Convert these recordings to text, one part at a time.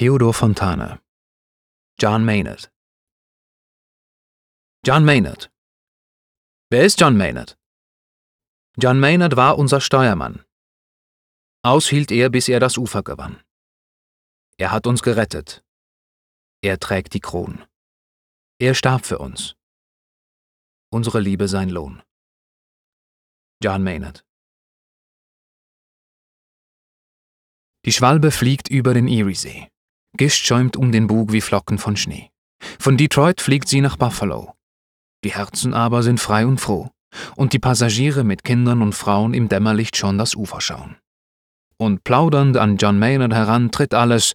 Theodor Fontane John Maynard John Maynard Wer ist John Maynard? John Maynard war unser Steuermann. Aushielt er, bis er das Ufer gewann. Er hat uns gerettet. Er trägt die Kron. Er starb für uns. Unsere Liebe sein Lohn. John Maynard Die Schwalbe fliegt über den Eriesee. Gischt schäumt um den Bug wie Flocken von Schnee. Von Detroit fliegt sie nach Buffalo. Die Herzen aber sind frei und froh, und die Passagiere mit Kindern und Frauen im Dämmerlicht schon das Ufer schauen. Und plaudernd an John Maynard heran tritt alles,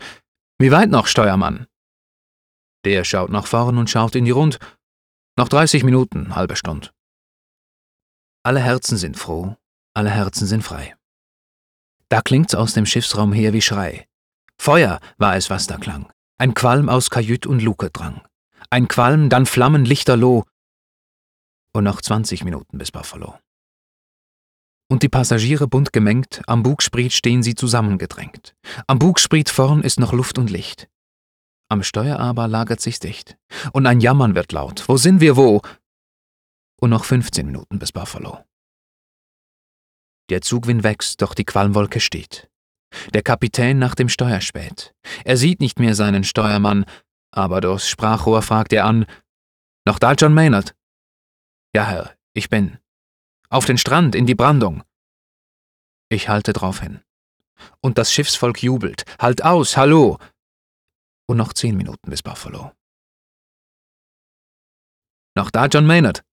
wie weit noch, Steuermann? Der schaut nach vorn und schaut in die Rund. Noch 30 Minuten, halbe Stund. Alle Herzen sind froh, alle Herzen sind frei. Da klingt's aus dem Schiffsraum her wie Schrei. Feuer war es, was da klang. Ein Qualm aus Kajüt und Luke drang. Ein Qualm, dann Flammen lichterloh. Und noch 20 Minuten bis Buffalo. Und die Passagiere bunt gemengt, am Bugspriet stehen sie zusammengedrängt. Am Bugspriet vorn ist noch Luft und Licht. Am Steuer aber lagert sich's dicht. Und ein Jammern wird laut. Wo sind wir, wo? Und noch 15 Minuten bis Buffalo. Der Zugwind wächst, doch die Qualmwolke steht. Der Kapitän nach dem Steuer späht. Er sieht nicht mehr seinen Steuermann, aber durchs Sprachrohr fragt er an: Noch da, John Maynard? Ja, Herr, ich bin. Auf den Strand, in die Brandung. Ich halte drauf hin. Und das Schiffsvolk jubelt. Halt aus, hallo! Und noch zehn Minuten bis Buffalo. Noch da, John Maynard?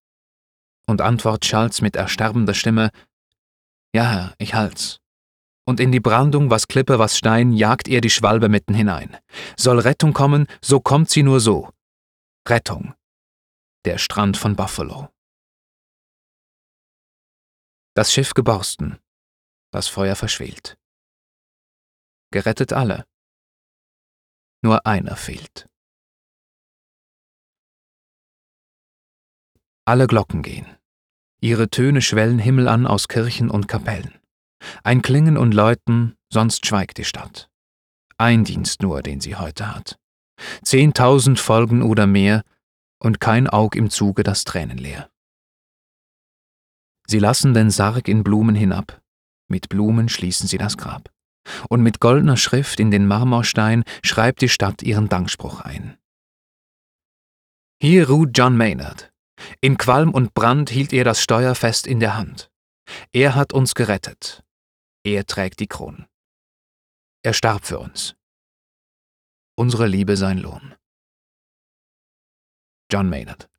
Und Antwort schallt's mit ersterbender Stimme: Ja, Herr, ich halt's. Und in die Brandung, was Klippe, was Stein, jagt er die Schwalbe mitten hinein. Soll Rettung kommen, so kommt sie nur so. Rettung. Der Strand von Buffalo. Das Schiff geborsten. Das Feuer verschwelt. Gerettet alle. Nur einer fehlt. Alle Glocken gehen. Ihre Töne schwellen Himmel an aus Kirchen und Kapellen. Ein Klingen und Läuten, sonst schweigt die Stadt. Ein Dienst nur, den sie heute hat. Zehntausend Folgen oder mehr, und kein Aug im Zuge das Tränenleer. Sie lassen den Sarg in Blumen hinab, mit Blumen schließen sie das Grab, und mit goldener Schrift in den Marmorstein schreibt die Stadt ihren Dankspruch ein. Hier ruht John Maynard. In Qualm und Brand hielt er das Steuer fest in der Hand. Er hat uns gerettet, er trägt die Kronen. Er starb für uns. Unsere Liebe sein Lohn. John Maynard